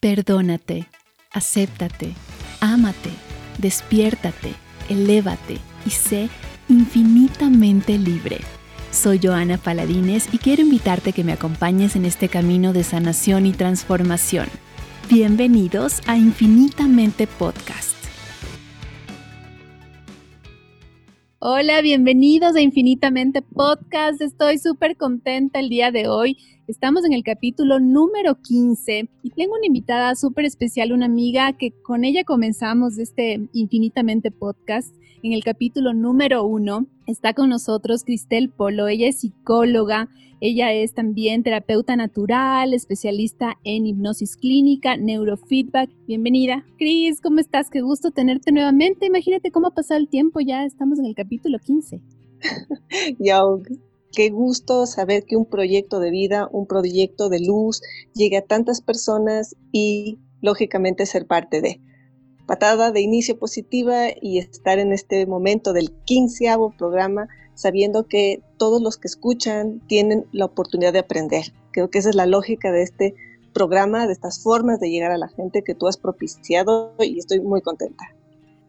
Perdónate, acéptate, ámate, despiértate, elévate y sé infinitamente libre. Soy Joana Paladines y quiero invitarte a que me acompañes en este camino de sanación y transformación. Bienvenidos a Infinitamente Podcast. Hola, bienvenidos a Infinitamente Podcast. Estoy súper contenta el día de hoy Estamos en el capítulo número 15 y tengo una invitada súper especial, una amiga que con ella comenzamos este Infinitamente Podcast. En el capítulo número 1 está con nosotros Cristel Polo, ella es psicóloga, ella es también terapeuta natural, especialista en hipnosis clínica, neurofeedback. Bienvenida. Cris, ¿cómo estás? Qué gusto tenerte nuevamente. Imagínate cómo ha pasado el tiempo, ya estamos en el capítulo 15. Ya, Qué gusto saber que un proyecto de vida, un proyecto de luz, llegue a tantas personas y lógicamente ser parte de. Patada de inicio positiva y estar en este momento del quinceavo programa sabiendo que todos los que escuchan tienen la oportunidad de aprender. Creo que esa es la lógica de este programa, de estas formas de llegar a la gente que tú has propiciado y estoy muy contenta.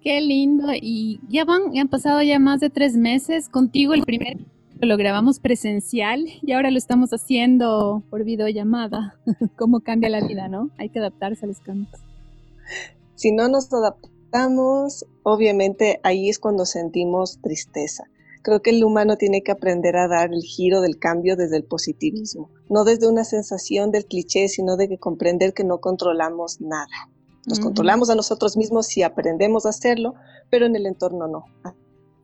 Qué lindo. Y ya van, han pasado ya más de tres meses contigo el primer lo grabamos presencial y ahora lo estamos haciendo por videollamada. ¿Cómo cambia la vida, no? Hay que adaptarse a los cambios. Si no nos adaptamos, obviamente ahí es cuando sentimos tristeza. Creo que el humano tiene que aprender a dar el giro del cambio desde el positivismo, no desde una sensación del cliché, sino de que comprender que no controlamos nada. Nos controlamos a nosotros mismos si aprendemos a hacerlo, pero en el entorno no.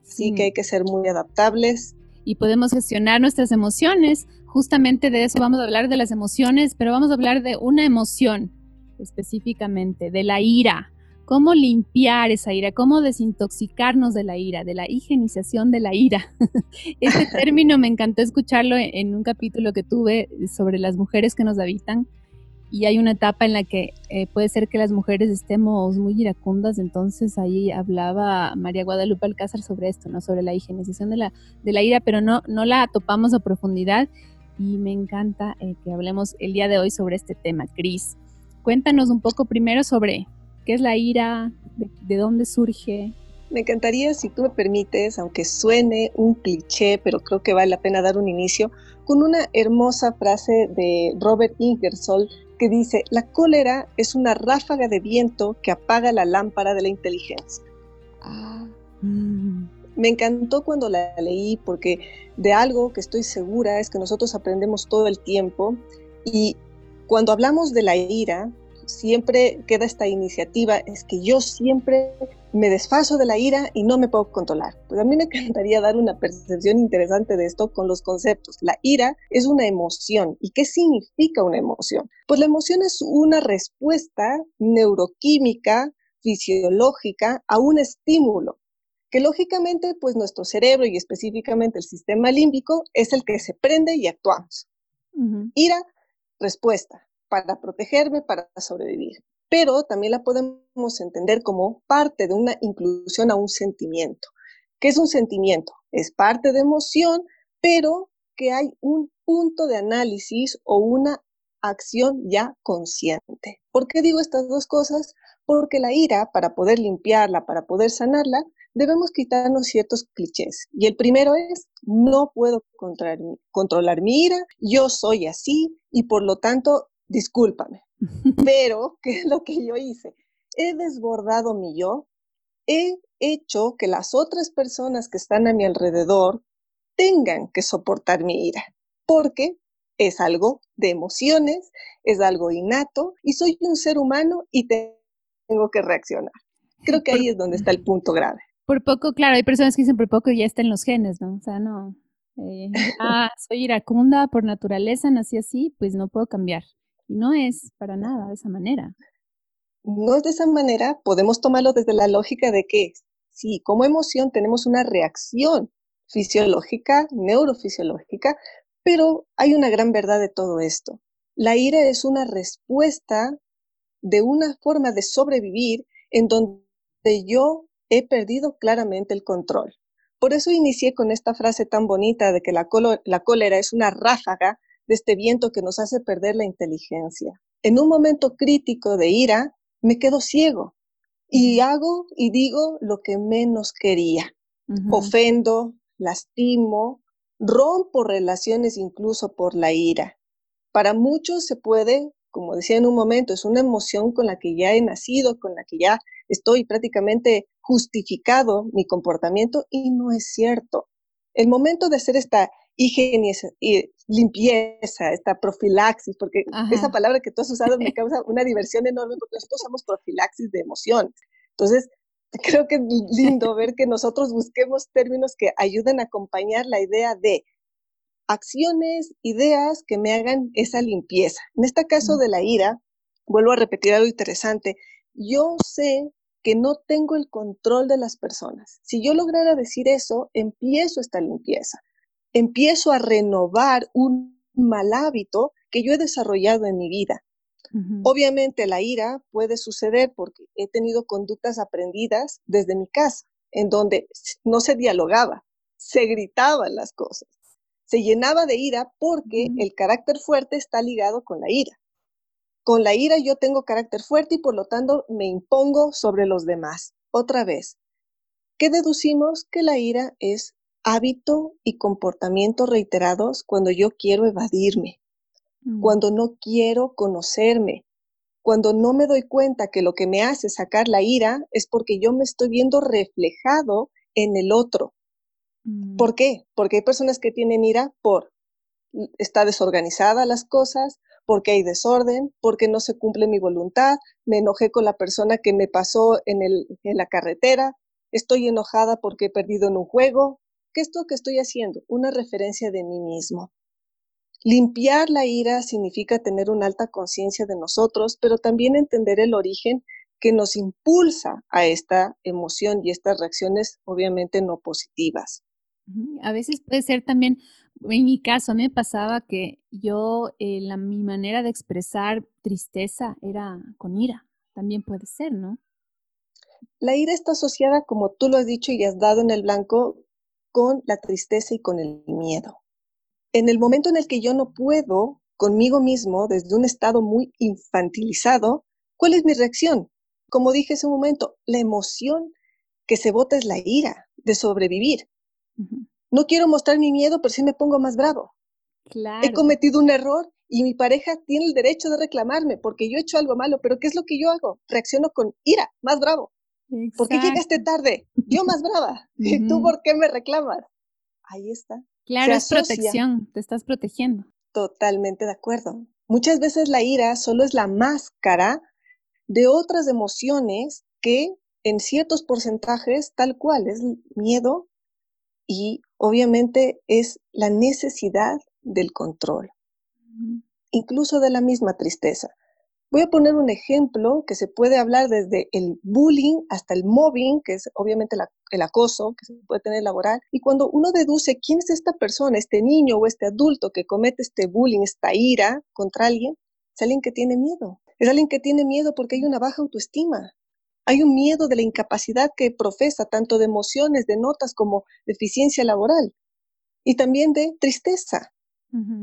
Así que hay que ser muy adaptables, y podemos gestionar nuestras emociones. Justamente de eso vamos a hablar de las emociones, pero vamos a hablar de una emoción específicamente, de la ira. ¿Cómo limpiar esa ira? ¿Cómo desintoxicarnos de la ira? De la higienización de la ira. Este término me encantó escucharlo en un capítulo que tuve sobre las mujeres que nos habitan y hay una etapa en la que eh, puede ser que las mujeres estemos muy iracundas, entonces ahí hablaba María Guadalupe Alcázar sobre esto, ¿no? Sobre la higienización de la, de la ira, pero no, no la topamos a profundidad y me encanta eh, que hablemos el día de hoy sobre este tema. Cris, cuéntanos un poco primero sobre qué es la ira, de dónde surge, me encantaría, si tú me permites, aunque suene un cliché, pero creo que vale la pena dar un inicio, con una hermosa frase de Robert Ingersoll que dice, la cólera es una ráfaga de viento que apaga la lámpara de la inteligencia. Ah. Mm. Me encantó cuando la leí porque de algo que estoy segura es que nosotros aprendemos todo el tiempo y cuando hablamos de la ira, siempre queda esta iniciativa, es que yo siempre me desfaso de la ira y no me puedo controlar. Pues a mí me encantaría dar una percepción interesante de esto con los conceptos. La ira es una emoción. ¿Y qué significa una emoción? Pues la emoción es una respuesta neuroquímica, fisiológica a un estímulo que lógicamente pues nuestro cerebro y específicamente el sistema límbico es el que se prende y actuamos. Ira, respuesta para protegerme, para sobrevivir. Pero también la podemos entender como parte de una inclusión a un sentimiento. ¿Qué es un sentimiento? Es parte de emoción, pero que hay un punto de análisis o una acción ya consciente. ¿Por qué digo estas dos cosas? Porque la ira, para poder limpiarla, para poder sanarla, debemos quitarnos ciertos clichés. Y el primero es, no puedo controlar, controlar mi ira, yo soy así y por lo tanto discúlpame, pero ¿qué es lo que yo hice? He desbordado mi yo, he hecho que las otras personas que están a mi alrededor tengan que soportar mi ira, porque es algo de emociones, es algo innato y soy un ser humano y tengo que reaccionar. Creo que ahí es donde está el punto grave. Por poco, claro, hay personas que dicen por poco ya está en los genes, ¿no? O sea, no. Eh, ah, soy iracunda por naturaleza, nací así, pues no puedo cambiar Y no es para nada de esa manera. No es de esa manera, podemos tomarlo desde la lógica de que sí, como emoción tenemos una reacción fisiológica, neurofisiológica, pero hay una gran verdad de todo esto. La ira es una respuesta de una forma de sobrevivir en donde yo he perdido claramente el control. Por eso inicié con esta frase tan bonita de que la, la cólera es una ráfaga de este viento que nos hace perder la inteligencia. En un momento crítico de ira, me quedo ciego y hago y digo lo que menos quería. Ofendo, lastimo, rompo relaciones incluso por la ira. Para muchos se puede, como decía en un momento, es una emoción con la que ya he nacido, con la que ya estoy prácticamente justificado mi comportamiento y no es cierto. El momento de hacer esta higiene y limpieza, esta profilaxis, porque esa palabra que tú has usado me causa una diversión enorme porque nosotros usamos profilaxis de emociones. Entonces, creo que es lindo ver que nosotros busquemos términos que ayuden a acompañar la idea de acciones, ideas que me hagan esa limpieza. En este caso de la ira, vuelvo a repetir algo interesante, yo sé que no tengo el control de las personas. Si yo lograra decir eso, empiezo esta limpieza empiezo a renovar un mal hábito que yo he desarrollado en mi vida. Obviamente la ira puede suceder porque he tenido conductas aprendidas desde mi casa, en donde no se dialogaba, se gritaban las cosas, se llenaba de ira porque el carácter fuerte está ligado con la ira. Con la ira yo tengo carácter fuerte y por lo tanto me impongo sobre los demás. Otra vez, ¿qué deducimos? Que la ira es hábito y comportamiento reiterados cuando yo quiero evadirme, mm. cuando no quiero conocerme, cuando no me doy cuenta que lo que me hace sacar la ira es porque yo me estoy viendo reflejado en el otro. Mm. ¿Por qué? Porque hay personas que tienen ira por está desorganizada las cosas, porque hay desorden, porque no se cumple mi voluntad, me enojé con la persona que me pasó en, la carretera, estoy enojada porque he perdido en un juego, ¿Qué es lo que estoy haciendo? Una referencia de mí mismo. Limpiar la ira significa tener una alta conciencia de nosotros, pero también entender el origen que nos impulsa a esta emoción y estas reacciones obviamente no positivas. A veces puede ser también, en mi caso, me pasaba que yo, eh, la, mi manera de expresar tristeza era con ira. También puede ser, ¿no? La ira está asociada, como tú lo has dicho y has dado en el blanco, con la tristeza y con el miedo. En el momento en el que yo no puedo conmigo mismo desde un estado muy infantilizado, ¿cuál es mi reacción? Como dije hace un momento, la emoción que se bota es la ira de sobrevivir. No quiero mostrar mi miedo, pero sí me pongo más bravo. He cometido un error y mi pareja tiene el derecho de reclamarme porque yo he hecho algo malo, pero ¿qué es lo que yo hago? Reacciono con ira, más bravo. ¿Por qué llegaste tarde? Yo más brava. ¿Y tú por qué me reclamas? Ahí está. Claro, es protección, te estás protegiendo. Totalmente de acuerdo. Muchas veces la ira solo es la máscara de otras emociones que en ciertos porcentajes, tal cual, es miedo y obviamente es la necesidad del control, incluso de la misma tristeza. Voy a poner un ejemplo que se puede hablar desde el bullying hasta el mobbing, que es obviamente el acoso que se puede tener laboral. Y cuando uno deduce quién es esta persona, este niño o este adulto que comete este bullying, esta ira contra alguien, es alguien que tiene miedo. Es alguien que tiene miedo porque hay una baja autoestima. Hay un miedo de la incapacidad que profesa, tanto de emociones, de notas como deficiencia laboral. Y también de tristeza,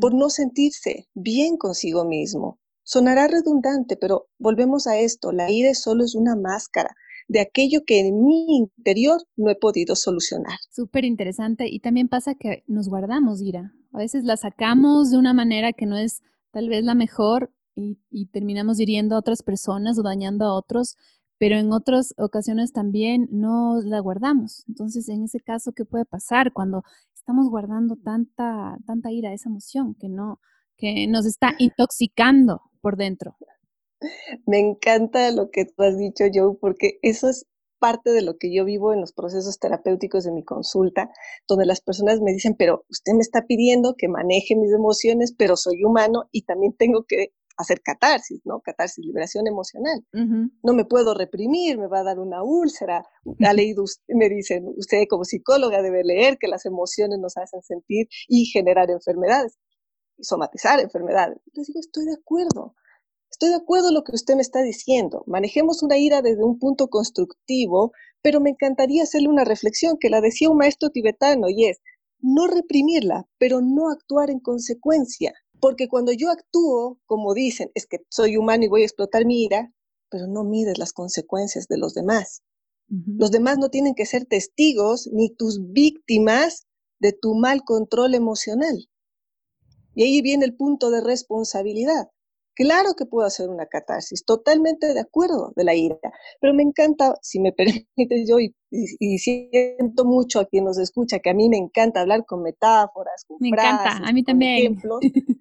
por no sentirse bien consigo mismo. Sonará redundante, pero volvemos a esto, la ira solo es una máscara de aquello que en mi interior no he podido solucionar. Súper interesante y también pasa que nos guardamos ira. A veces la sacamos de una manera que no es tal vez la mejor y, y terminamos hiriendo a otras personas o dañando a otros, pero en otras ocasiones también no la guardamos. Entonces, en ese caso, ¿qué puede pasar cuando estamos guardando tanta, tanta ira, esa emoción que no, que nos está intoxicando por dentro. Me encanta lo que tú has dicho, Joe, porque eso es parte de lo que yo vivo en los procesos terapéuticos de mi consulta, donde las personas me dicen, pero usted me está pidiendo que maneje mis emociones, pero soy humano y también tengo que hacer catarsis, ¿no? Catarsis, liberación emocional. No me puedo reprimir, me va a dar una úlcera. Ha leído, me dicen, usted como psicóloga debe leer que las emociones nos hacen sentir y generar enfermedades, y somatizar enfermedades. Les digo, estoy de acuerdo. Estoy de acuerdo en lo que usted me está diciendo. Manejemos una ira desde un punto constructivo, pero me encantaría hacerle una reflexión que la decía un maestro tibetano y es, no reprimirla, pero no actuar en consecuencia. Porque cuando yo actúo, como dicen, es que soy humano y voy a explotar mi ira, pero no mides las consecuencias de los demás. Los demás no tienen que ser testigos ni tus víctimas de tu mal control emocional. Y ahí viene el punto de responsabilidad. Claro que puedo hacer una catarsis, totalmente de acuerdo de la ira, pero me encanta, si me permites yo, y, siento mucho a quien nos escucha, que a mí me encanta hablar con metáforas, con me encanta, a mí también. ejemplos, es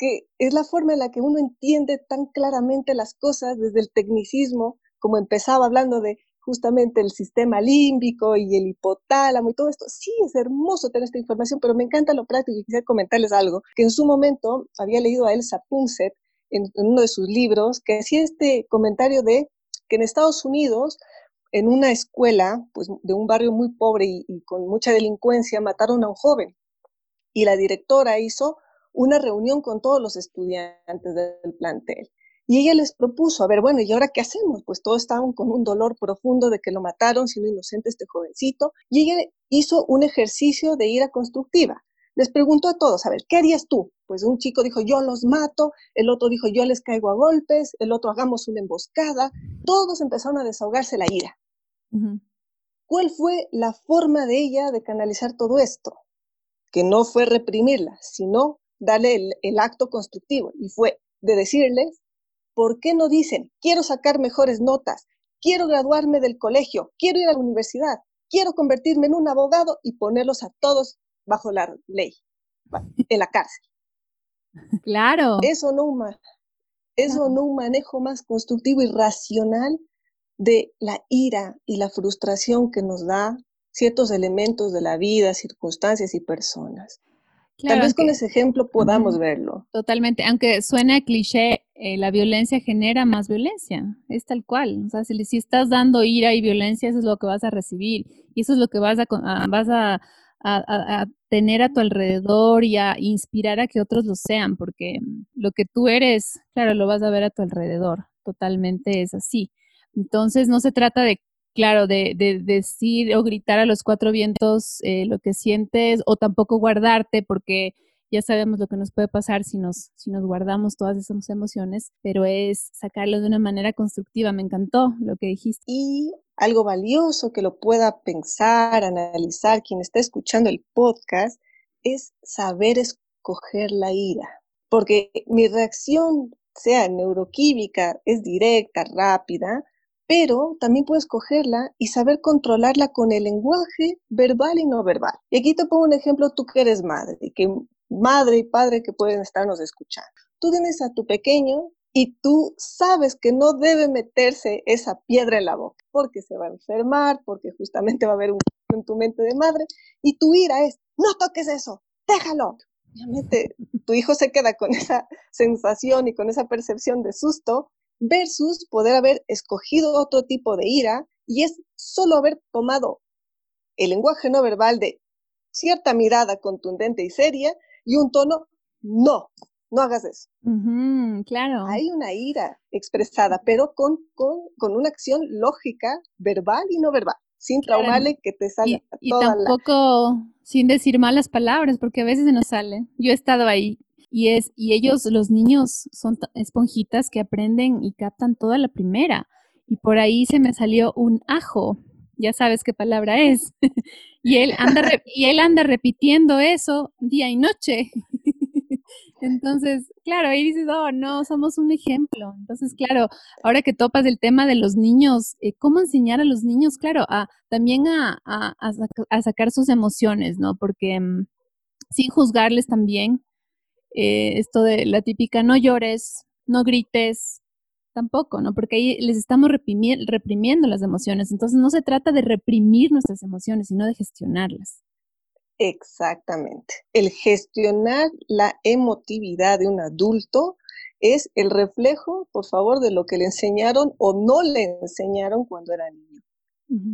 que es la forma en la que uno entiende tan claramente las cosas desde el tecnicismo, como empezaba hablando de justamente el sistema límbico y el hipotálamo y todo esto. Sí, es hermoso tener esta información, pero me encanta lo práctico y quisiera comentarles algo, que en su momento había leído a Elsa Punset en, uno de sus libros, que hacía este comentario de que en Estados Unidos, en una escuela pues, de un barrio muy pobre y, y con mucha delincuencia, mataron a un joven. Y la directora hizo una reunión con todos los estudiantes del plantel. Y ella les propuso, a ver, bueno, ¿y ahora qué hacemos? Pues todos estaban con un dolor profundo de que lo mataron, siendo inocente este jovencito. Y ella hizo un ejercicio de ira constructiva. Les preguntó a todos, a ver, ¿qué harías tú? Pues un chico dijo, yo los mato, el otro dijo, yo les caigo a golpes, el otro, hagamos una emboscada. Todos empezaron a desahogarse la ira. ¿Cuál fue la forma de ella de canalizar todo esto? Que no fue reprimirla, sino darle el, el acto constructivo. Y fue de decirles, ¿por qué no dicen, quiero sacar mejores notas, quiero graduarme del colegio, quiero ir a la universidad, quiero convertirme en un abogado y ponerlos a todos bajo la ley, en la cárcel? Claro. Eso no, eso no un manejo más constructivo y racional de la ira y la frustración que nos da ciertos elementos de la vida, circunstancias y personas. Tal vez con ese ejemplo podamos verlo. Totalmente, aunque suena cliché, eh, la violencia genera más violencia, es tal cual. O sea, si, estás dando ira y violencia, eso es lo que vas a recibir y eso es lo que vas a, vas a, tener a tu alrededor y a inspirar a que otros lo sean, porque lo que tú eres, claro, lo vas a ver a tu alrededor, totalmente es así. Entonces, no se trata de claro, de, decir o gritar a los cuatro vientos eh, lo que sientes o tampoco guardarte porque ya sabemos lo que nos puede pasar si nos, si nos guardamos todas esas emociones, pero es sacarlo de una manera constructiva. Me encantó lo que dijiste. Y algo valioso que lo pueda pensar, analizar quien está escuchando el podcast es saber escoger la ira, porque mi reacción, sea neuroquímica, es directa, rápida, pero también puedes cogerla y saber controlarla con el lenguaje verbal y no verbal. Y aquí te pongo un ejemplo, tú que eres madre, que madre y padre que pueden estarnos escuchando. Tú tienes a tu pequeño y tú sabes que no debe meterse esa piedra en la boca, porque se va a enfermar, porque justamente va a haber un en tu mente de madre, y tu ira es, no toques eso, déjalo. Obviamente tu hijo se queda con esa sensación y con esa percepción de susto, versus poder haber escogido otro tipo de ira y es solo haber tomado el lenguaje no verbal de cierta mirada contundente y seria y un tono, no, no hagas eso. claro. Hay una ira expresada, pero con, con, una acción lógica, verbal y no verbal, sin traumarle que te salga y, y tampoco sin decir malas palabras, porque a veces se nos sale. Yo he estado ahí y es, y ellos, los niños, son esponjitas que aprenden y captan toda la primera. Y por ahí se me salió un ajo, ya sabes qué palabra es. y, él anda y él anda repitiendo eso día y noche. Entonces, claro, ahí dices, oh, no, somos un ejemplo. Entonces, claro, ahora que topas el tema de los niños, eh, ¿cómo enseñar a los niños, claro, a, también a, a, sacar sus emociones, ¿no? Porque mm, sin juzgarles también, eh, esto de la típica no llores, no grites, tampoco, ¿no? Porque ahí les estamos reprimiendo las emociones. Entonces no se trata de reprimir nuestras emociones, sino de gestionarlas. Exactamente. El gestionar la emotividad de un adulto es el reflejo, por favor, de lo que le enseñaron o no le enseñaron cuando era niño.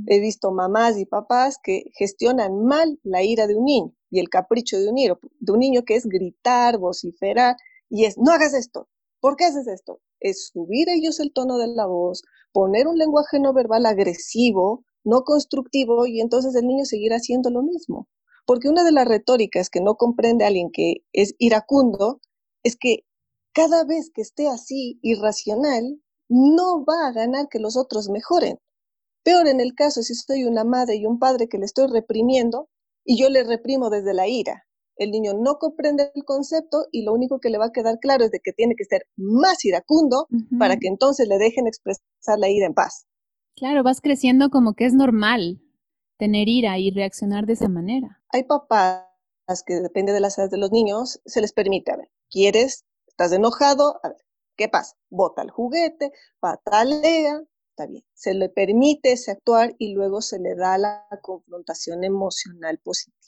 He visto mamás y papás que gestionan mal la ira de un niño y el capricho de un niño, de un niño que es gritar, vociferar y es, no hagas esto, ¿por qué haces esto? Es subir ellos el tono de la voz, poner un lenguaje no verbal agresivo, no constructivo y entonces el niño seguirá haciendo lo mismo. Porque una de las retóricas que no comprende alguien que es iracundo es que cada vez que esté así, irracional, no va a ganar que los otros mejoren. Peor en el caso si soy una madre y un padre que le estoy reprimiendo y yo le reprimo desde la ira. El niño no comprende el concepto y lo único que le va a quedar claro es de que tiene que ser más iracundo para que entonces le dejen expresar la ira en paz. Claro, vas creciendo como que es normal tener ira y reaccionar de esa manera. Hay papás que depende de las edades de los niños, se les permite, a ver, ¿quieres? ¿Estás enojado? A ver, ¿qué pasa? Bota el juguete, patalea, está bien. Se le permite ese actuar y luego se le da la confrontación emocional positiva.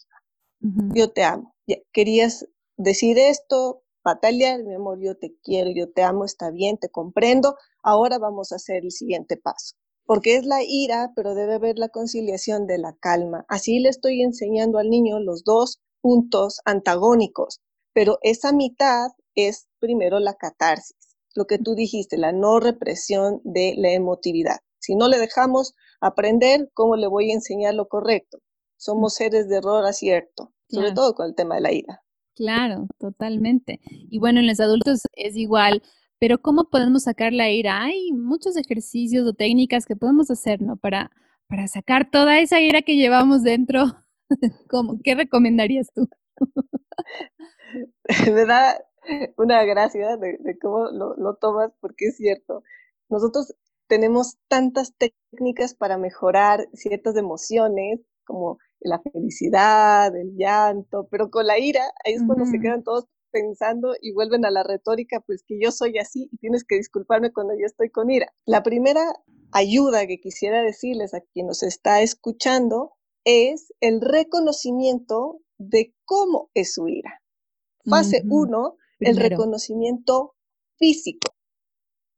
Yo te amo. querías decir esto, patalear, mi amor, yo te quiero, yo te amo, está bien, te comprendo. Ahora vamos a hacer el siguiente paso porque es la ira, pero debe haber la conciliación de la calma. Así le estoy enseñando al niño los dos puntos antagónicos, pero esa mitad es primero la catarsis, lo que tú dijiste, la no represión de la emotividad. Si no le dejamos aprender, ¿cómo le voy a enseñar lo correcto? Somos seres de error acierto, sobre todo con el tema de la ira. Claro, totalmente. Y bueno, en los adultos es igual. Pero ¿cómo podemos sacar la ira? Hay muchos ejercicios o técnicas que podemos hacer, ¿no? Para, para sacar toda esa ira que llevamos dentro. ¿Cómo? ¿Qué recomendarías tú? Me da una gracia de, cómo lo, lo, tomas, porque es cierto. Nosotros tenemos tantas técnicas para mejorar ciertas emociones, como la felicidad, el llanto, pero con la ira, ahí es cuando se quedan todos pensando y vuelven a la retórica, pues que yo soy así y tienes que disculparme cuando yo estoy con ira. La primera ayuda que quisiera decirles a quien nos está escuchando es el reconocimiento de cómo es su ira. Fase 1, el reconocimiento físico.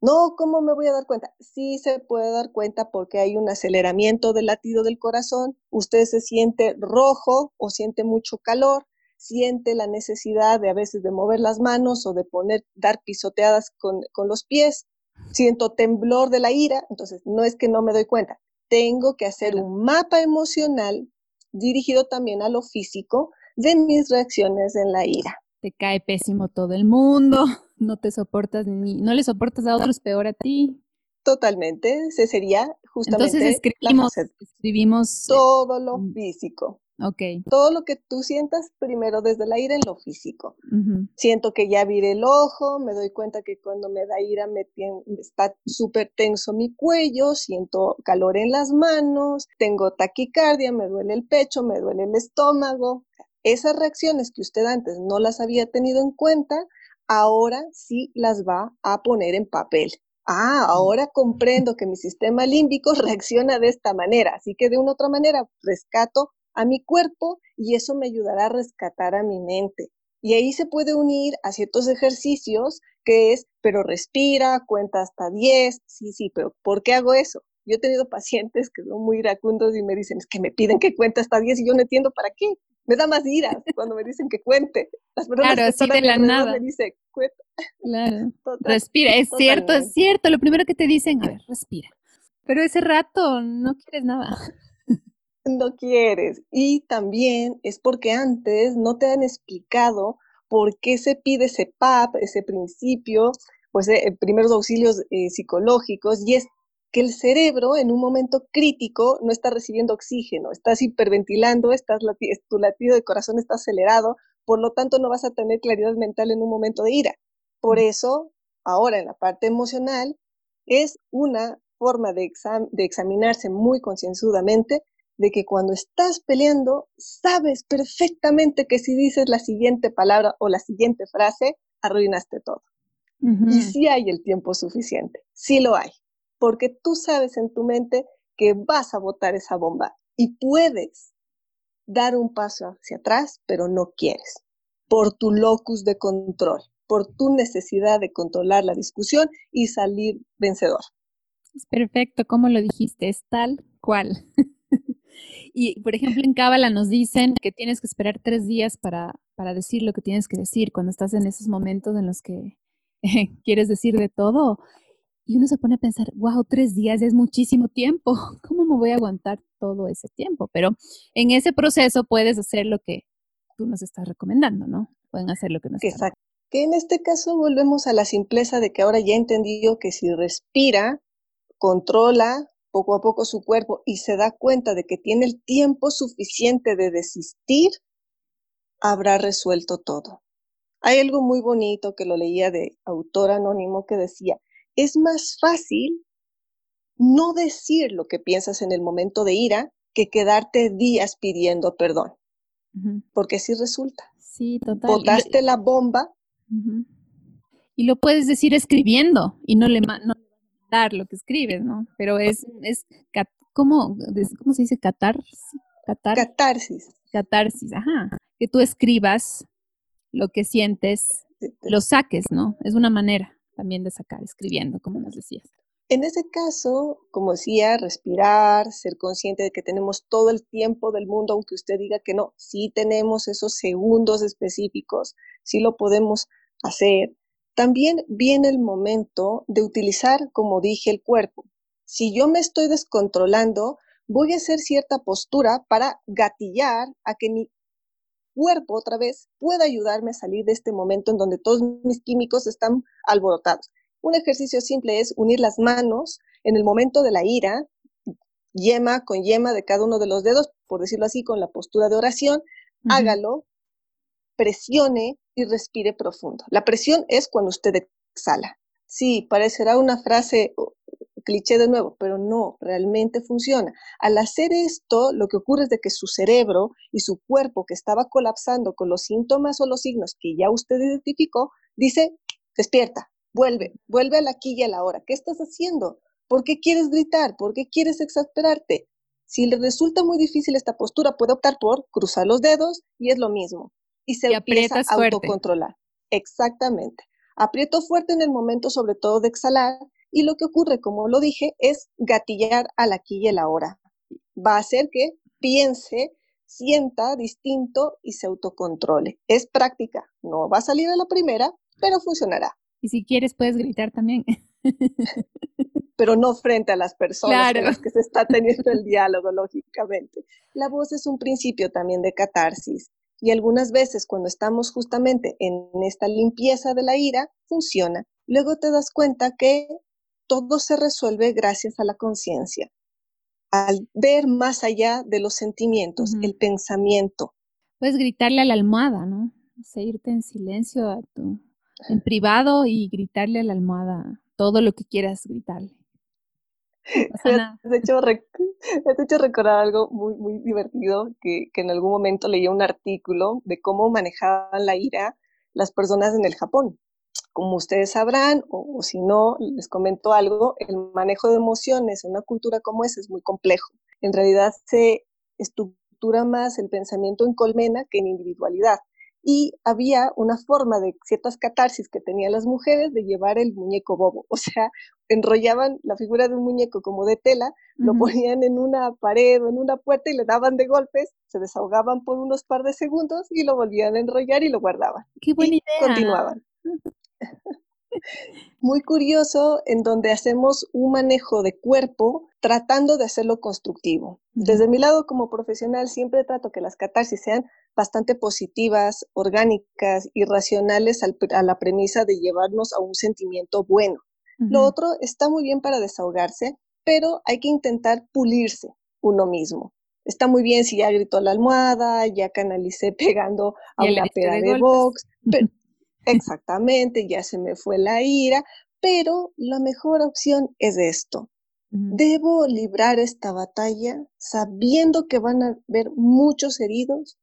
No, ¿cómo me voy a dar cuenta? Sí se puede dar cuenta porque hay un aceleramiento del latido del corazón, usted se siente rojo o siente mucho calor, siente la necesidad de a veces de mover las manos o de poner, dar pisoteadas con, los pies, siento temblor de la ira, entonces no es que no me doy cuenta, tengo que hacer un mapa emocional dirigido también a lo físico de mis reacciones en la ira. Te cae pésimo todo el mundo, no te soportas ni, no le soportas a otros, peor a ti. Totalmente, ese sería justamente. Entonces escribimos, escribimos todo lo mm. físico. Okay. Todo lo que tú sientas primero desde el aire en lo físico. Siento que ya viré el ojo, me doy cuenta que cuando me da ira me está súper tenso mi cuello, siento calor en las manos, tengo taquicardia, me duele el pecho, me duele el estómago. Esas reacciones que usted antes no las había tenido en cuenta, ahora sí las va a poner en papel. Ah, ahora comprendo que mi sistema límbico reacciona de esta manera, así que de una otra manera rescato a mi cuerpo y eso me ayudará a rescatar a mi mente. Y ahí se puede unir a ciertos ejercicios que es, pero respira, cuenta hasta 10, sí, sí, pero ¿por qué hago eso? Yo he tenido pacientes que son muy iracundos y me dicen, es que me piden que cuente hasta 10 y yo no entiendo para qué. Me da más ira cuando me dicen que cuente. Las claro, así de la nada. Me dice, cuenta. Claro. respira, es cierto, es cierto. Lo primero que te dicen, a ver, respira. Pero ese rato no quieres nada no quieres. Y también es porque antes no te han explicado por qué se pide ese PAP, ese principio, pues eh, primeros auxilios eh, psicológicos, y es que el cerebro en un momento crítico no está recibiendo oxígeno, estás hiperventilando, estás tu latido de corazón está acelerado, por lo tanto no vas a tener claridad mental en un momento de ira. Por mm. eso, ahora en la parte emocional, es una forma de, de examinarse muy concienzudamente de que cuando estás peleando, sabes perfectamente que si dices la siguiente palabra o la siguiente frase, arruinaste todo. Y sí hay el tiempo suficiente, sí lo hay, porque tú sabes en tu mente que vas a botar esa bomba y puedes dar un paso hacia atrás, pero no quieres, por tu locus de control, por tu necesidad de controlar la discusión y salir vencedor. Es perfecto, como lo dijiste, es tal cual. y, por ejemplo, en Cábala nos dicen que tienes que esperar tres días para, para decir lo que tienes que decir cuando estás en esos momentos en los que quieres decir de todo. Y uno se pone a pensar, wow, tres días es muchísimo tiempo. ¿Cómo me voy a aguantar todo ese tiempo? Pero en ese proceso puedes hacer lo que tú nos estás recomendando, ¿no? Pueden hacer lo que nos Exacto. Que en este caso volvemos a la simpleza de que ahora ya entendido que si respira, controla poco a poco su cuerpo y se da cuenta de que tiene el tiempo suficiente de desistir, habrá resuelto todo. Hay algo muy bonito que lo leía de autor anónimo que decía, es más fácil no decir lo que piensas en el momento de ira que quedarte días pidiendo perdón. Porque así resulta. Sí, total. Botaste la bomba. Y lo puedes decir escribiendo y no le, no dar lo que escribes, ¿no? Pero es, es ¿cómo, ¿cómo se dice? Catarsis. Catarsis. Catarsis, ajá. Que tú escribas lo que sientes, lo saques, ¿no? Es una manera también de sacar, escribiendo, como nos decías. En ese caso, como decía, respirar, ser consciente de que tenemos todo el tiempo del mundo, aunque usted diga que no, sí tenemos esos segundos específicos, sí lo podemos hacer. También viene el momento de utilizar, como dije, el cuerpo. Si yo me estoy descontrolando, voy a hacer cierta postura para gatillar a que mi cuerpo otra vez pueda ayudarme a salir de este momento en donde todos mis químicos están alborotados. Un ejercicio simple es unir las manos en el momento de la ira, yema con yema de cada uno de los dedos, por decirlo así, con la postura de oración. Hágalo, presione y respire profundo. La presión es cuando usted exhala. Sí, parecerá una frase cliché de nuevo, pero no, realmente funciona. Al hacer esto, lo que ocurre es de que su cerebro y su cuerpo que estaba colapsando con los síntomas o los signos que ya usted identificó, dice, despierta, vuelve, vuelve a la aquí y a la hora. ¿Qué estás haciendo? ¿Por qué quieres gritar? ¿Por qué quieres exasperarte? Si le resulta muy difícil esta postura, puede optar por cruzar los dedos y es lo mismo. Y se empieza a autocontrolar. Exactamente. Aprieto fuerte en el momento, sobre todo de exhalar, y lo que ocurre, como lo dije, es gatillar al aquí y el ahora. Va a hacer que piense, sienta distinto y se autocontrole. Es práctica, no va a salir a la primera, pero funcionará. Y si quieres, puedes gritar también. pero no frente a las personas con las que se está teniendo el diálogo, lógicamente. La voz es un principio también de catarsis. Y algunas veces cuando estamos justamente en esta limpieza de la ira, funciona. Luego te das cuenta que todo se resuelve gracias a la conciencia, al ver más allá de los sentimientos, el pensamiento. Puedes gritarle a la almohada, ¿no? O irte en silencio a tu, en privado y gritarle a la almohada todo lo que quieras gritarle. De hecho, he hecho recordar algo muy, muy divertido, que, que, en algún momento leí un artículo de cómo manejaban la ira las personas en el Japón. Como ustedes sabrán, o, si no, les comento algo, el manejo de emociones en una cultura como esa es muy complejo. En realidad se estructura más el pensamiento en colmena que en individualidad. Y había una forma de ciertas catarsis que tenían las mujeres de llevar el muñeco bobo. O sea, enrollaban la figura de un muñeco como de tela, lo ponían en una pared o en una puerta y le daban de golpes, se desahogaban por unos par de segundos y lo volvían a enrollar y lo guardaban. ¡Qué buena idea! Continuaban. Muy curioso en donde hacemos un manejo de cuerpo tratando de hacerlo constructivo. Desde mi lado como profesional siempre trato que las catarsis sean bastante positivas, orgánicas y racionales a la premisa de llevarnos a un sentimiento bueno. Lo otro está muy bien para desahogarse, pero hay que intentar pulirse uno mismo. Está muy bien si ya gritó la almohada, ya canalicé pegando a una pera de, de box, pero, Exactamente, ya se me fue la ira, pero la mejor opción es esto. Debo librar esta batalla sabiendo que van a haber muchos heridos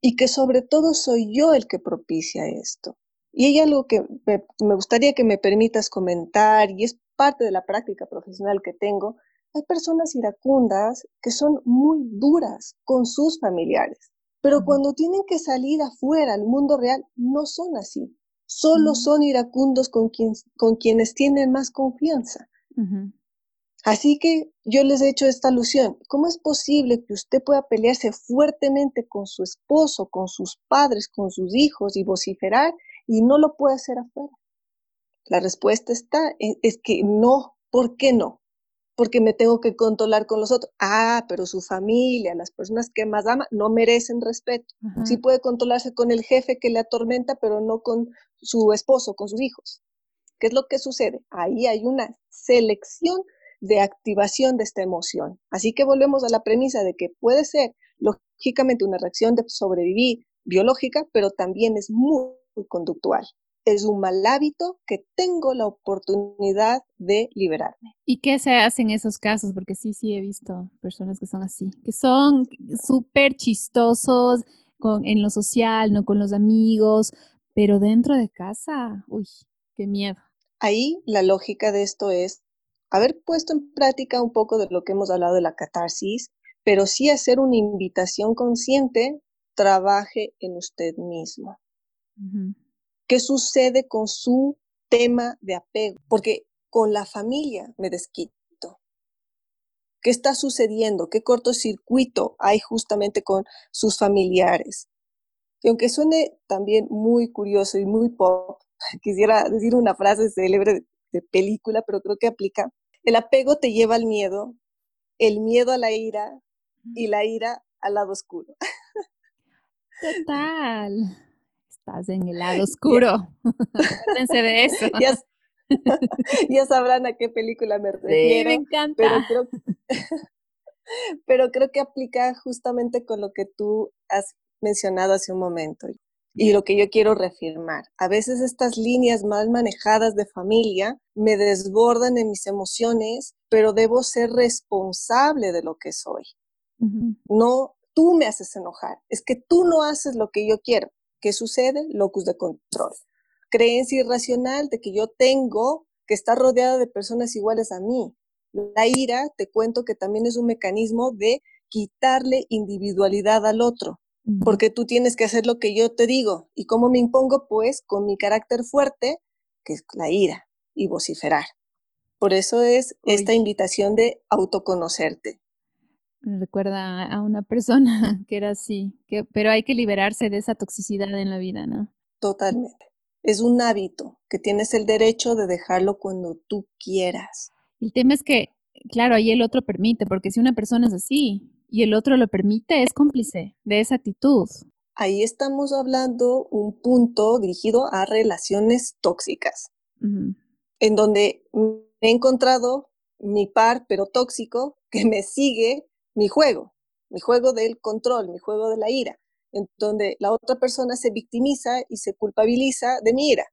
y que sobre todo soy yo el que propicia esto. Y hay algo que me, me gustaría que me permitas comentar y es parte de la práctica profesional que tengo. Hay personas iracundas que son muy duras con sus familiares, pero cuando tienen que salir afuera al mundo real no son así Solo son iracundos con, con quienes tienen más confianza. Así que yo les he hecho esta alusión. ¿Cómo es posible que usted pueda pelearse fuertemente con su esposo, con sus padres, con sus hijos y vociferar y no lo puede hacer afuera? La respuesta está, es que no. ¿Por qué no? Porque me tengo que controlar con los otros. Ah, pero su familia, las personas que más ama, no merecen respeto. Sí puede controlarse con el jefe que le atormenta, pero no con su esposo, con sus hijos. ¿Qué es lo que sucede? Ahí hay una selección de activación de esta emoción. Así que volvemos a la premisa de que puede ser lógicamente una reacción de sobrevivir biológica, pero también es muy, conductual. Es un mal hábito que tengo la oportunidad de liberarme. ¿Y qué se hace en esos casos? Porque sí, sí he visto personas que son así, que son súper chistosos con, en lo social, no con los amigos, pero dentro de casa, uy, qué miedo. Ahí la lógica de esto es haber puesto en práctica un poco de lo que hemos hablado de la catarsis, pero sí hacer una invitación consciente, trabaje en usted mismo. ¿Qué sucede con su tema de apego? Porque con la familia me desquito. ¿Qué está sucediendo? ¿Qué cortocircuito hay justamente con sus familiares? Y aunque suene también muy curioso y muy pop, quisiera decir una frase célebre de película, pero creo que aplica. El apego te lleva al miedo, el miedo a la ira y la ira al lado oscuro. Total. Estás en el lado oscuro. Acuérdense de eso. Ya, sabrán a qué película me refiero. me encanta. Pero creo, pero creo que aplica justamente con lo que tú has mencionado hace un momento y lo que yo quiero reafirmar. A veces estas líneas mal manejadas de familia me desbordan en mis emociones, pero debo ser responsable de lo que soy. No, tú me haces enojar, es que tú no haces lo que yo quiero. ¿Qué sucede? Locus de control. Creencia irracional de que yo tengo que estar rodeada de personas iguales a mí. La ira, te cuento que también es un mecanismo de quitarle individualidad al otro porque tú tienes que hacer lo que yo te digo. ¿Y cómo me impongo? Pues con mi carácter fuerte, que es la ira y vociferar. Por eso es esta invitación de autoconocerte. Me recuerda a una persona que era así, que, pero hay que liberarse de esa toxicidad en la vida, ¿no? Totalmente. Es un hábito que tienes el derecho de dejarlo cuando tú quieras. El tema es que, claro, ahí el otro permite, porque si una persona es así, y el otro lo permite, es cómplice de esa actitud. Ahí estamos hablando un punto dirigido a relaciones tóxicas, en donde he encontrado mi par, pero tóxico, que me sigue mi juego, mi juego del control, mi juego de la ira, en donde la otra persona se victimiza y se culpabiliza de mi ira.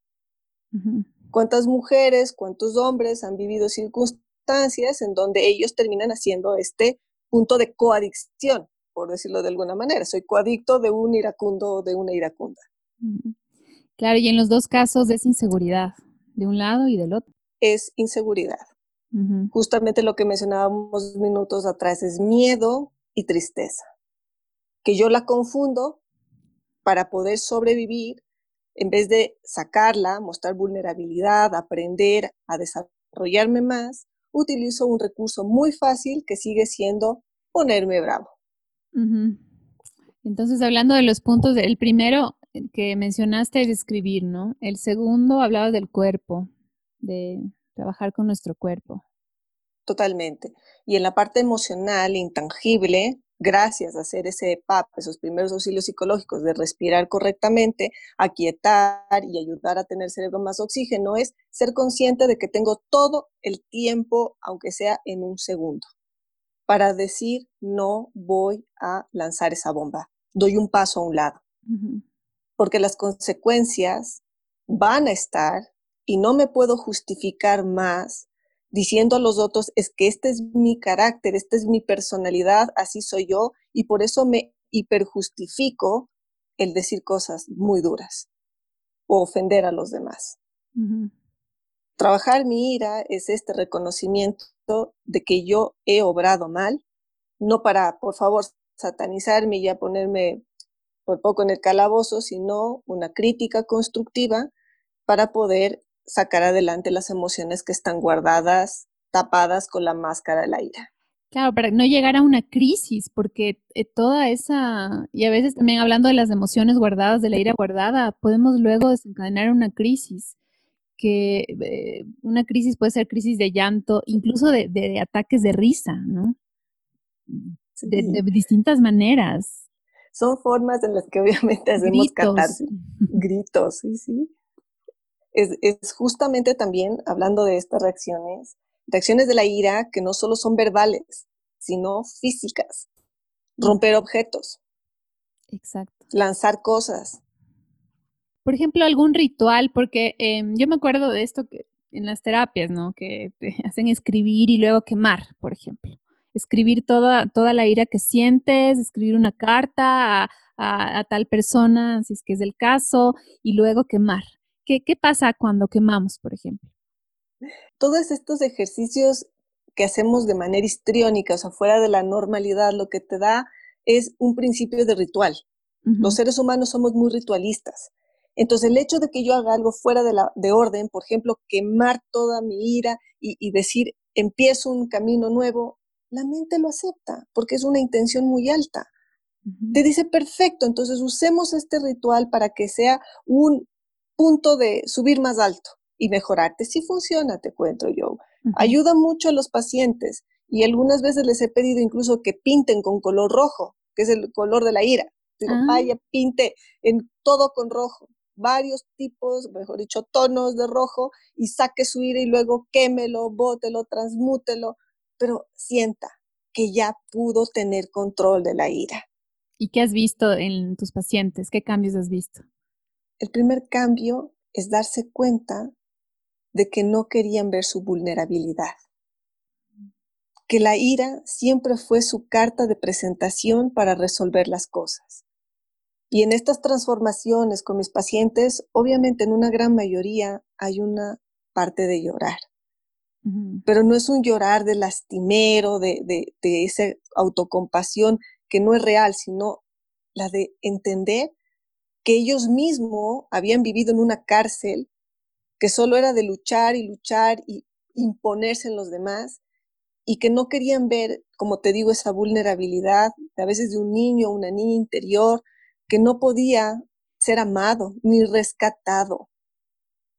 ¿Cuántas mujeres, cuántos hombres han vivido circunstancias en donde ellos terminan haciendo este punto de coadicción, por decirlo de alguna manera. Soy coadicto de un iracundo o de una iracunda. Claro, y en los dos casos es inseguridad, de un lado y del otro. Es inseguridad. Justamente lo que mencionábamos minutos atrás es miedo y tristeza. Que yo la confundo para poder sobrevivir, en vez de sacarla, mostrar vulnerabilidad, aprender a desarrollarme más, utilizo un recurso muy fácil que sigue siendo ponerme bravo. Entonces, hablando de los puntos, el primero que mencionaste es escribir, ¿no? El segundo hablaba del cuerpo, de trabajar con nuestro cuerpo. Totalmente. Y en la parte emocional, intangible, gracias a hacer ese PAP, esos primeros auxilios psicológicos de respirar correctamente, aquietar y ayudar a tener cerebro más oxígeno, es ser consciente de que tengo todo el tiempo, aunque sea en un segundo, para decir no voy a lanzar esa bomba. Doy un paso a un lado. Porque las consecuencias van a estar y no me puedo justificar más diciendo a los otros, es que este es mi carácter, esta es mi personalidad, así soy yo, y por eso me hiperjustifico el decir cosas muy duras o ofender a los demás. Trabajar mi ira es este reconocimiento de que yo he obrado mal, no para, por favor, satanizarme y ya ponerme por poco en el calabozo, sino una crítica constructiva para poder sacar adelante las emociones que están guardadas, tapadas con la máscara de la ira. Claro, para no llegar a una crisis, porque eh, toda esa, y a veces también hablando de las emociones guardadas, de la ira guardada, podemos luego desencadenar una crisis, que eh, una crisis puede ser crisis de llanto, incluso de, ataques de risa, ¿no? De, distintas maneras. Son formas en las que obviamente hacemos catarsis. Gritos, sí, sí. Es, es justamente también, hablando de estas reacciones, Reacciones de la ira que no solo son verbales, sino físicas. Romper objetos. Exacto. Lanzar cosas. Por ejemplo, algún ritual, porque em, yo me acuerdo de esto que en las terapias, ¿no? Que te hacen escribir y luego quemar, por ejemplo. Escribir toda, toda la ira que sientes, escribir una carta a, tal persona, si es que es el caso, y luego quemar. ¿Qué, ¿Qué pasa cuando quemamos, por ejemplo? Todos estos ejercicios que hacemos de manera histriónica, o sea, fuera de la normalidad, lo que te da es un principio de ritual. Los seres humanos somos muy ritualistas. Entonces, el hecho de que yo haga algo fuera de, la, de orden, por ejemplo, quemar toda mi ira y, decir, empiezo un camino nuevo, la mente lo acepta porque es una intención muy alta. Te dice, perfecto, entonces usemos este ritual para que sea un punto de subir más alto y mejorarte. Sí funciona, te cuento yo. Ayuda mucho a los pacientes y algunas veces les he pedido incluso que pinten con color rojo, que es el color de la ira. Digo, ah. vaya, pinte en todo con rojo, varios tipos, mejor dicho, tonos de rojo y saque su ira y luego quémelo, bótelo, transmútelo, pero sienta que ya pudo tener control de la ira. ¿Y qué has visto en tus pacientes? ¿Qué cambios has visto? El primer cambio es darse cuenta de que no querían ver su vulnerabilidad, que la ira siempre fue su carta de presentación para resolver las cosas. Y en estas transformaciones con mis pacientes, obviamente en una gran mayoría hay una parte de llorar. Pero no es un llorar de lastimero, de, de, de esa autocompasión que no es real, sino la de entender que ellos mismos habían vivido en una cárcel que solo era de luchar y luchar y imponerse en los demás y que no querían ver, como te digo, esa vulnerabilidad a veces de un niño o una niña interior que no podía ser amado ni rescatado,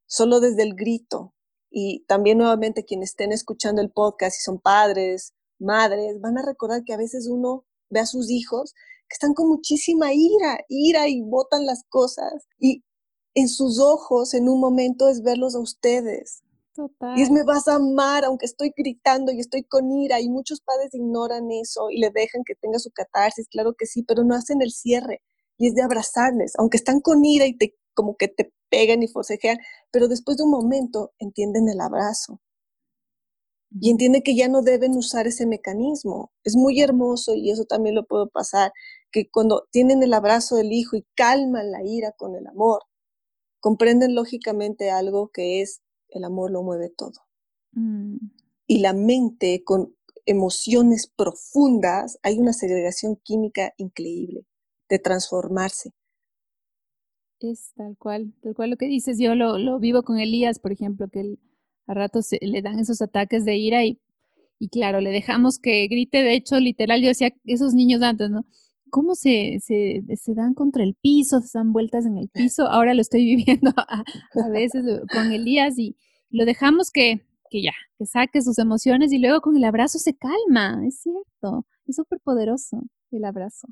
solo desde el grito. Y también nuevamente quienes estén escuchando el podcast y son padres, madres, van a recordar que a veces uno ve a sus hijos que están con muchísima ira, ira y botan las cosas. Y en sus ojos en un momento es verlos a ustedes. Y es me vas a amar aunque estoy gritando y estoy con ira y muchos padres ignoran eso y le dejan que tenga su catarsis, claro que sí, pero no hacen el cierre y es de abrazarles, aunque están con ira y te como que te pegan y forcejean, pero después de un momento entienden el abrazo y entienden que ya no deben usar ese mecanismo. Es muy hermoso y eso también lo puedo pasar, que cuando tienen el abrazo del hijo y calman la ira con el amor, comprenden lógicamente algo que es el amor lo mueve todo. Mm. Y la mente con emociones profundas, hay una segregación química increíble de transformarse. Es tal cual, tal cual lo que dices. Yo lo, vivo con Elías, por ejemplo, que él, a ratos le dan esos ataques de ira y, y claro, le dejamos que grite. De hecho, literal, yo decía, esos niños antes, ¿no? Cómo se, se, se, dan contra el piso, se dan vueltas en el piso. Ahora lo estoy viviendo a, veces con Elías y lo dejamos que, que ya, que saque sus emociones y luego con el abrazo se calma, es cierto, es súper poderoso el abrazo.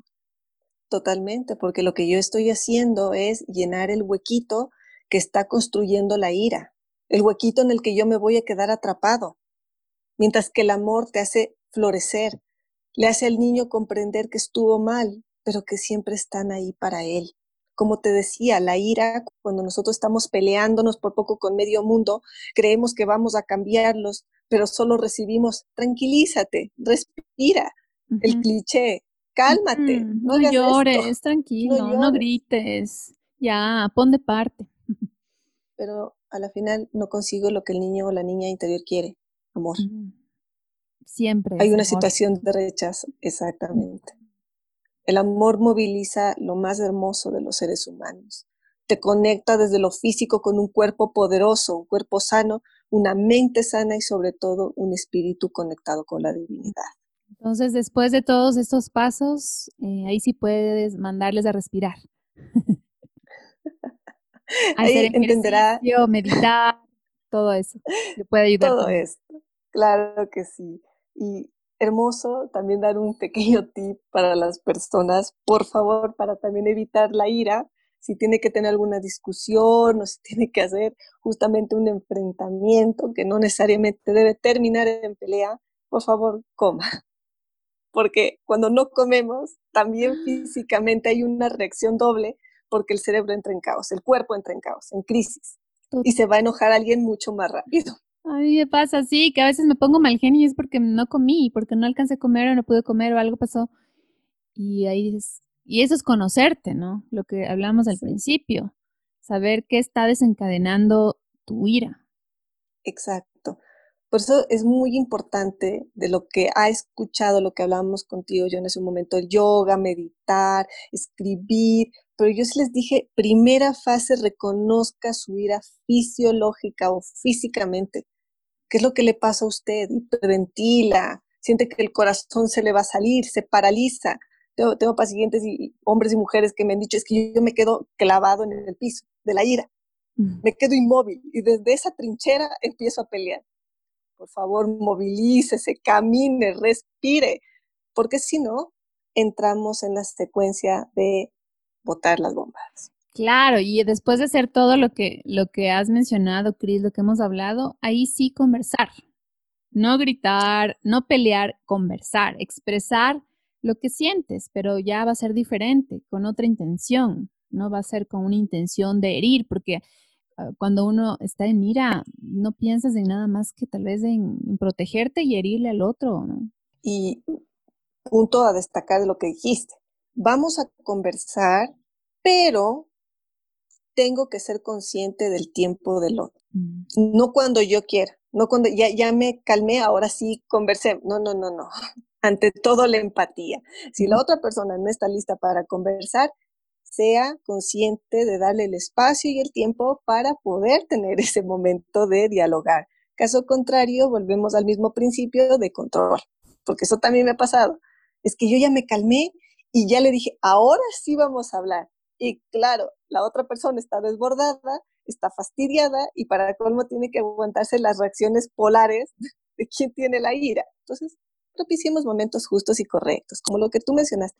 Totalmente, porque lo que yo estoy haciendo es llenar el huequito que está construyendo la ira, el huequito en el que yo me voy a quedar atrapado, mientras que el amor te hace florecer, le hace al niño comprender que estuvo mal, pero que siempre están ahí para él. Como te decía, la ira, cuando nosotros estamos peleándonos por poco con medio mundo, creemos que vamos a cambiarlos, pero solo recibimos, tranquilízate, respira, el cliché, cálmate. no, llores, tranquilo, no, grites, ya, pon de parte. pero a la final no consigo lo que el niño o la niña interior quiere, amor. Siempre. Hay una situación de rechazo, exactamente. El amor moviliza lo más hermoso de los seres humanos. te conecta desde lo físico con un cuerpo poderoso, un cuerpo sano, una mente sana y sobre todo un espíritu conectado con la divinidad. Entonces, después de todos estos pasos, eh, ahí sí puedes mandarles a respirar. ahí entenderá. meditar, todo eso. Te puede ayudar. Todo esto, claro que sí. Y hermoso también dar un pequeño tip para las personas, por favor, para también evitar la ira, si tiene que tener alguna discusión o si tiene que hacer justamente un enfrentamiento que no necesariamente debe terminar en pelea, por favor, coma. Porque cuando no comemos, también físicamente hay una reacción doble porque el cerebro entra en caos, el cuerpo entra en caos, en crisis. Y se va a enojar a alguien mucho más rápido. A mí me pasa así, que a veces me pongo mal genio y es porque no comí, porque no alcancé a comer o no pude comer o algo pasó. Y ahí dices, y eso es conocerte, ¿no? Lo que hablamos al principio, saber qué está desencadenando tu ira. Exacto. Por eso es muy importante de lo que ha escuchado, lo que hablábamos contigo yo en ese momento, el yoga, meditar, escribir, pero yo sí les dije, primera fase, reconozca su ira fisiológica o físicamente. ¿Qué es lo que le pasa a usted? Hiperventila, siente que el corazón se le va a salir, se paraliza. Tengo, pacientes y hombres y mujeres que me han dicho, es que yo me quedo clavado en el piso de la ira, mm. me quedo inmóvil y desde esa trinchera empiezo a pelear. Por favor, movilícese, camine, respire, porque si no, entramos en la secuencia de botar las bombas. Claro, y después de hacer todo lo que, lo que has mencionado, Cris, lo que hemos hablado, ahí sí conversar. No gritar, no pelear, conversar, expresar lo que sientes, pero ya va a ser diferente, con otra intención. No va a ser con una intención de herir, porque ah, cuando uno está en ira, no piensas en nada más que tal vez en, protegerte y herirle al otro. Y punto a destacar de lo que dijiste. Vamos a conversar, pero tengo que ser consciente del tiempo del otro. Mm. No cuando yo quiera, no cuando ya, ya me calmé, ahora sí conversé. No, no, no, no. Ante todo la empatía. Si la otra persona no está lista para conversar, sea consciente de darle el espacio y el tiempo para poder tener ese momento de dialogar. Caso contrario, volvemos al mismo principio de control, porque eso también me ha pasado. Es que yo ya me calmé y ya le dije, ahora sí vamos a hablar. Y claro, la otra persona está desbordada, está fastidiada y para colmo tiene que aguantarse las reacciones polares de quien tiene la ira. Entonces, propiciemos momentos justos y correctos, como lo que tú mencionaste.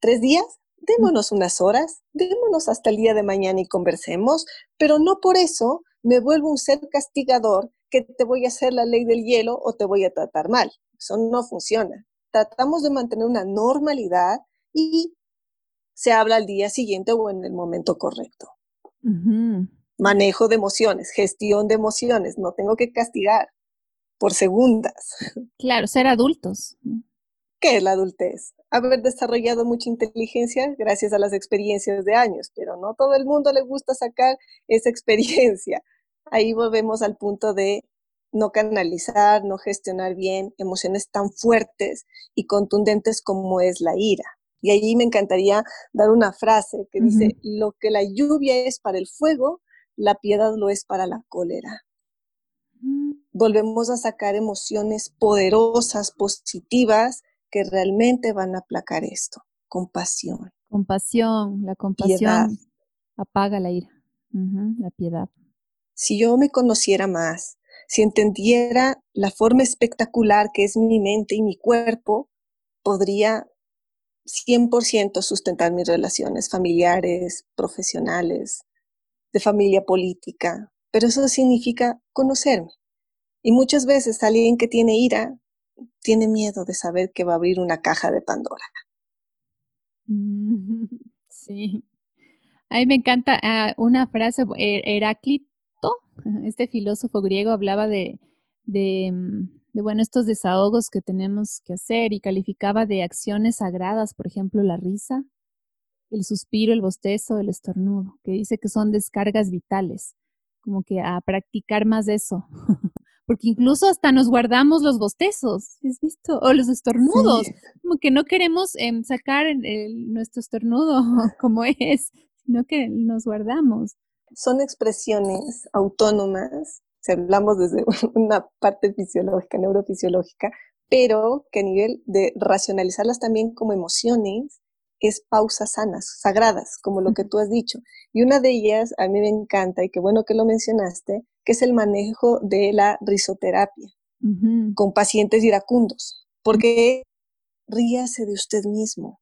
Tres días, démonos unas horas, démonos hasta el día de mañana y conversemos, pero no por eso me vuelvo un ser castigador que te voy a hacer la ley del hielo o te voy a tratar mal. Eso no funciona. Tratamos de mantener una normalidad y se habla al día siguiente o en el momento correcto. Manejo de emociones, gestión de emociones, no tengo que castigar por segundas. Claro, ser adultos. ¿Qué es la adultez? Haber desarrollado mucha inteligencia gracias a las experiencias de años, pero no todo el mundo le gusta sacar esa experiencia. Ahí volvemos al punto de no canalizar, no gestionar bien emociones tan fuertes y contundentes como es la ira. Y allí me encantaría dar una frase que dice, lo que la lluvia es para el fuego, la piedad lo es para la cólera. Mm. Volvemos a sacar emociones poderosas, positivas, que realmente van a aplacar esto. Compasión. Compasión, la compasión apaga la ira, la piedad. Si yo me conociera más, si entendiera la forma espectacular que es mi mente y mi cuerpo, podría 100% sustentar mis relaciones familiares, profesionales, de familia política, pero eso significa conocerme. Y muchas veces alguien que tiene ira tiene miedo de saber que va a abrir una caja de Pandora. Sí. A mí me encanta ah, una frase, Heráclito, este filósofo griego hablaba de, de mm, de bueno, estos desahogos que tenemos que hacer y calificaba de acciones sagradas, por ejemplo, la risa, el suspiro, el bostezo, el estornudo, que dice que son descargas vitales, como que a practicar más eso. Porque incluso hasta nos guardamos los bostezos, ¿has visto? O los estornudos, como que no queremos em, sacar nuestro estornudo como es, sino que nos guardamos. Son expresiones autónomas, si hablamos desde una parte fisiológica, neurofisiológica, pero que a nivel de racionalizarlas también como emociones, es pausas sanas, sagradas, como lo que tú has dicho. Y una de ellas a mí me encanta, y qué bueno que lo mencionaste, que es el manejo de la risoterapia con pacientes iracundos, porque ríase de usted mismo,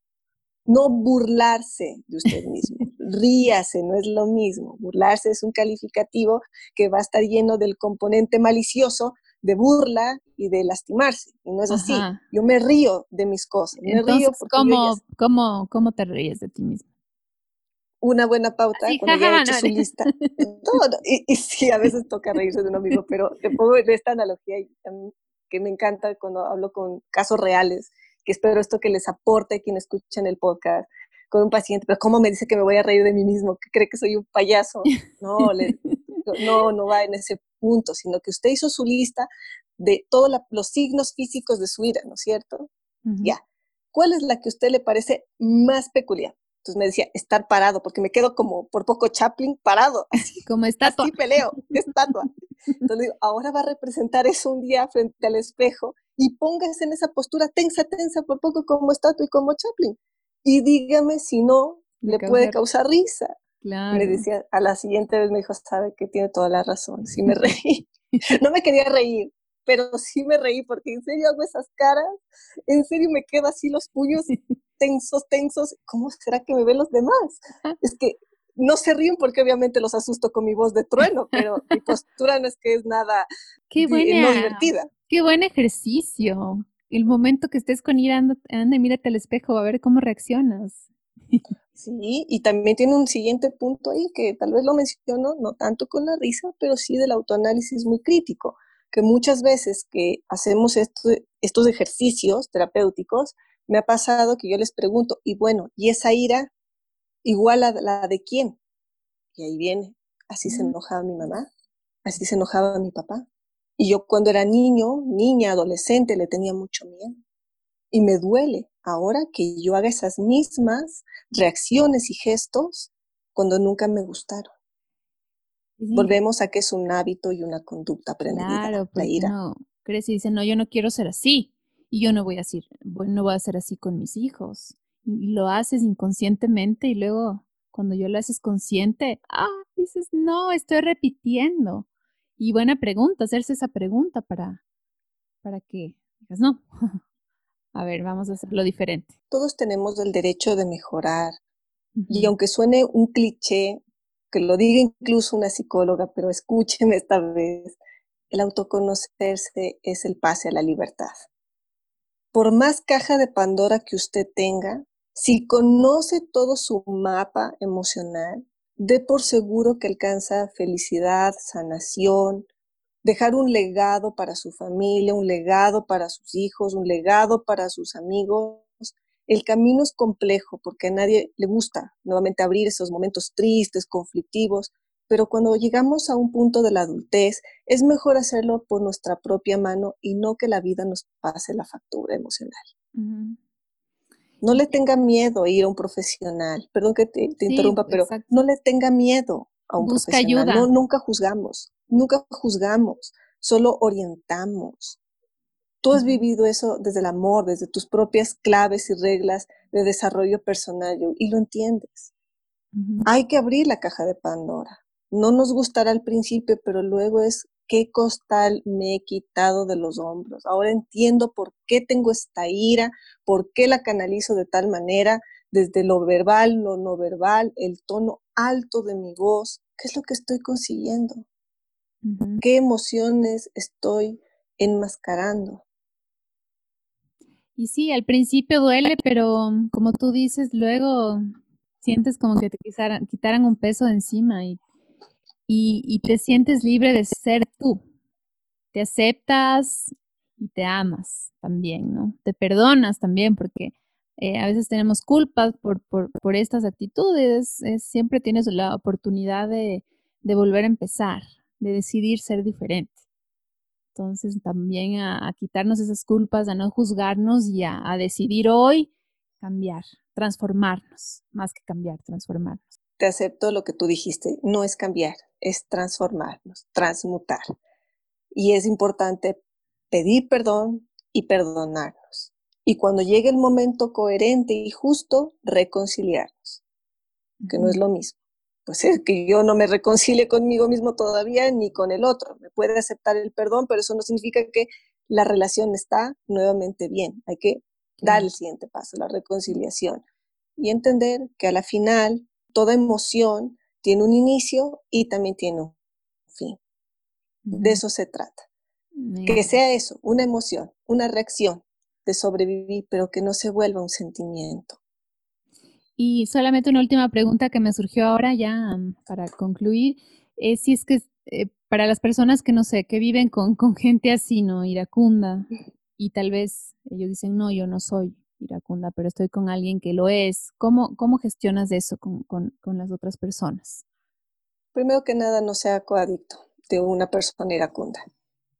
no burlarse de usted mismo, ríase, no es lo mismo. Burlarse es un calificativo que va a estar lleno del componente malicioso de burla y de lastimarse. Y no es así. Yo me río de mis cosas. Me río porque ¿cómo, ¿cómo, ¿cómo te ríes de ti mismo? Una buena pauta cuando ya he hecho su lista. y, sí, a veces toca reírse de un amigo, pero te pongo esta analogía que me encanta cuando hablo con casos reales, que espero esto que les aporte a quien escuchen el podcast con un paciente, pero ¿cómo me dice que me voy a reír de mí mismo? ¿Que cree que soy un payaso? No, no, no va en ese punto, sino que usted hizo su lista de todos los signos físicos de su ira, ¿no es cierto? Ya. ¿Cuál es la que a usted le parece más peculiar? Entonces me decía, estar parado, porque me quedo como por poco Chaplin parado. Así, como estatua. Así peleo, estatua. Entonces digo, ahora va a representar eso un día frente al espejo y póngase en esa postura tensa, tensa, por poco como estatua y como Chaplin. Y dígame si no le puede causar risa. Me decía, a la siguiente vez me dijo, sabe que tiene toda la razón, sí me reí. no me quería reír, pero sí me reí porque en serio hago esas caras, en serio me quedo así los puños tensos, tensos. ¿Cómo será que me ven los demás? Es que no se ríen porque obviamente los asusto con mi voz de trueno, pero mi postura no es que es nada qué buena, divertida. Qué buen ejercicio. El momento que estés con ira, anda, anda y mírate al espejo a ver cómo reaccionas. Sí, y también tiene un siguiente punto ahí que tal vez lo menciono, no tanto con la risa, pero sí del autoanálisis muy crítico, que muchas veces que hacemos estos ejercicios terapéuticos, me ha pasado que yo les pregunto, y bueno, ¿y esa ira igual a la de quién? Y ahí viene, así se enojaba mi mamá, así se enojaba mi papá. Y yo cuando era niño, niña, adolescente, le tenía mucho miedo. Y me duele ahora que yo haga esas mismas reacciones y gestos cuando nunca me gustaron. Volvemos a que es un hábito y una conducta aprendida. Claro, la ira. No, crees y dice, no, yo no quiero ser así. Y yo no voy a decir, bueno, no voy a ser así con mis hijos. Y lo haces inconscientemente y luego cuando yo lo haces consciente, ah, dices, no, estoy repitiendo. Y buena pregunta, hacerse esa pregunta para, para que digas, no, a ver, vamos a hacerlo diferente. Todos tenemos el derecho de mejorar. Y aunque suene un cliché, que lo diga incluso una psicóloga, pero escúcheme esta vez, el autoconocerse es el pase a la libertad. Por más caja de Pandora que usted tenga, si conoce todo su mapa emocional, dé por seguro que alcanza felicidad, sanación, dejar un legado para su familia, un legado para sus hijos, un legado para sus amigos. El camino es complejo porque a nadie le gusta nuevamente abrir esos momentos tristes, conflictivos, pero cuando llegamos a un punto de la adultez, es mejor hacerlo por nuestra propia mano y no que la vida nos pase la factura emocional. No le tenga miedo a ir a un profesional. Perdón que te, interrumpa, pero no le tenga miedo a un profesional. No, nunca juzgamos. Nunca juzgamos, solo orientamos. Tú has vivido eso desde el amor, desde tus propias claves y reglas de desarrollo personal y lo entiendes. Hay que abrir la caja de Pandora. No nos gustará al principio, pero luego es qué costal me he quitado de los hombros. Ahora entiendo por qué tengo esta ira, por qué la canalizo de tal manera, desde lo verbal, lo no verbal, el tono alto de mi voz. ¿Qué es lo que estoy consiguiendo? ¿Qué emociones estoy enmascarando? Y sí, al principio duele, pero como tú dices, luego sientes como que te quitaran, un peso de encima y, y, te sientes libre de ser tú. Te aceptas y te amas también, ¿no? Te perdonas también porque eh, a veces tenemos culpas por, por, estas actitudes. siempre tienes la oportunidad de, de volver a empezar, de decidir ser diferente. Entonces también a, quitarnos esas culpas, a no juzgarnos y a, decidir hoy cambiar, transformarnos, más que cambiar, transformarnos. Te acepto lo que tú dijiste, no es cambiar, es transformarnos, transmutar. Y es importante pedir perdón y perdonarnos. Y cuando llegue el momento coherente y justo, reconciliarnos, que no es lo mismo. Pues es que yo no me reconcilie conmigo mismo todavía ni con el otro. Me puede aceptar el perdón, pero eso no significa que la relación está nuevamente bien. Hay que dar el siguiente paso, la reconciliación. Y entender que a la final toda emoción tiene un inicio y también tiene un fin. De eso se trata. Que sea eso, una emoción, una reacción de sobrevivir, pero que no se vuelva un sentimiento. Y solamente una última pregunta que me surgió ahora ya mm, para concluir, es si es que eh, para las personas que no sé, que viven con, con gente así, ¿no? Iracunda, y tal vez ellos dicen, no, yo no soy iracunda, pero estoy con alguien que lo es. ¿Cómo, cómo gestionas eso con, con, con las otras personas? Primero que nada, no sea coadicto de una persona iracunda.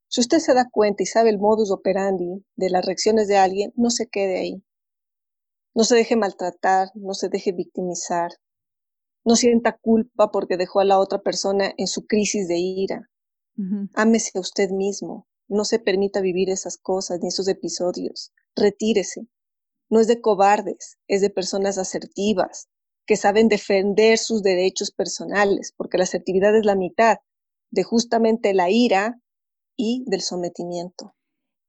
Si usted se da cuenta y sabe el modus operandi de las reacciones de alguien, no se quede ahí. No se deje maltratar, no se deje victimizar. No sienta culpa porque dejó a la otra persona en su crisis de ira. Ámese a usted mismo. No se permita vivir esas cosas ni esos episodios. Retírese. No es de cobardes, es de personas asertivas, que saben defender sus derechos personales, porque la asertividad es la mitad de justamente la ira y del sometimiento.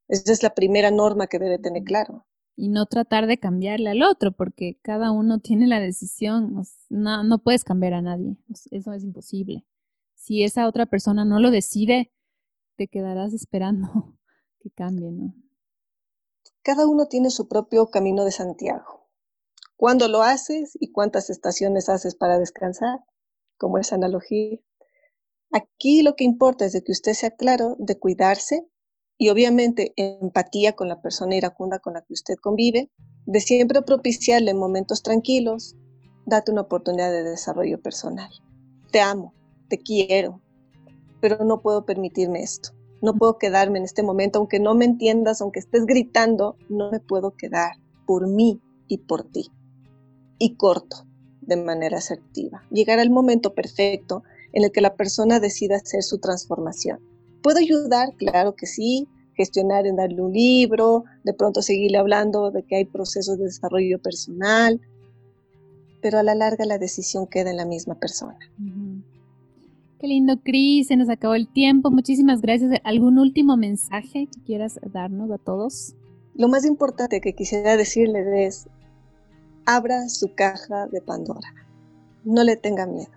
Esa es la primera norma que debe tener claro. Y no tratar de cambiarle al otro, porque cada uno tiene la decisión. No, no puedes cambiar a nadie. Eso es imposible. Si esa otra persona no lo decide, te quedarás esperando que cambie, ¿no? Cada uno tiene su propio camino de Santiago. ¿Cuándo lo haces y cuántas estaciones haces para descansar? Como esa analogía. Aquí lo que importa es de que usted sea claro de cuidarse y obviamente empatía con la persona iracunda con la que usted convive, de siempre propiciarle momentos tranquilos, date una oportunidad de desarrollo personal. Te amo, te quiero, pero no puedo permitirme esto. No puedo quedarme en este momento, aunque no me entiendas, aunque estés gritando, no me puedo quedar por mí y por ti. Y corto de manera asertiva. Llegará el momento perfecto en el que la persona decida hacer su transformación. ¿Puedo ayudar? Claro que sí. Gestionar en darle un libro, de pronto seguirle hablando de que hay procesos de desarrollo personal, pero a la larga la decisión queda en la misma persona. Qué lindo, Cris, se nos acabó el tiempo. Muchísimas gracias. ¿Algún último mensaje que quieras darnos a todos? Lo más importante que quisiera decirles es, abra su caja de Pandora. No le tenga miedo.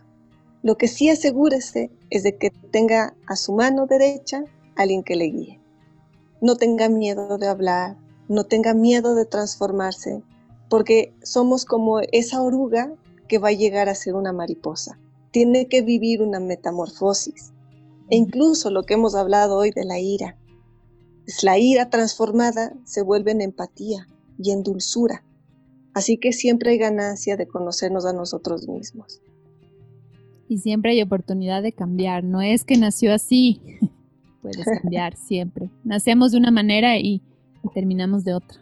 Lo que sí asegúrese es de que tenga a su mano derecha alguien que le guíe. No tenga miedo de hablar, no tenga miedo de transformarse, porque somos como esa oruga que va a llegar a ser una mariposa tiene que vivir una metamorfosis. E incluso lo que hemos hablado hoy de la ira. Es la ira transformada se vuelve en empatía y en dulzura. Así que siempre hay ganancia de conocernos a nosotros mismos. Y siempre hay oportunidad de cambiar. No es que nació así. Puedes cambiar siempre. Nacemos de una manera y terminamos de otra.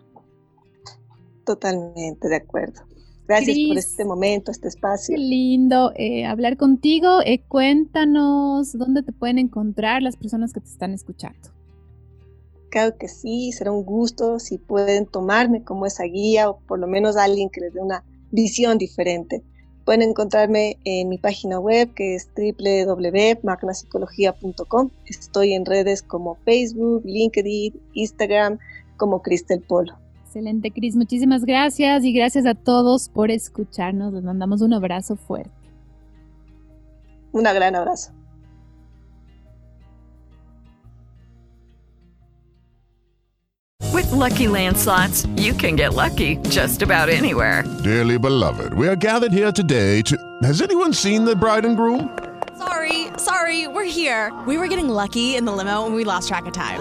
Totalmente de acuerdo. Gracias por este momento, este espacio. Qué lindo eh, hablar contigo. Eh, cuéntanos dónde te pueden encontrar las personas que te están escuchando. Claro que sí, será un gusto si pueden tomarme como esa guía o por lo menos alguien que les dé una visión diferente. Pueden encontrarme en mi página web que es www.magnapsicología.com. Estoy en redes como Facebook, LinkedIn, Instagram como Cristel Polo. Excelente, Cris. Muchísimas gracias y gracias a todos por escucharnos. Les mandamos un abrazo fuerte. Un gran abrazo. With lucky landslots, you can get lucky just about anywhere. Dearly beloved, we are gathered here today to. Has anyone seen the bride and groom? Sorry, sorry, we're here. We were getting lucky in the limo and we lost track of time.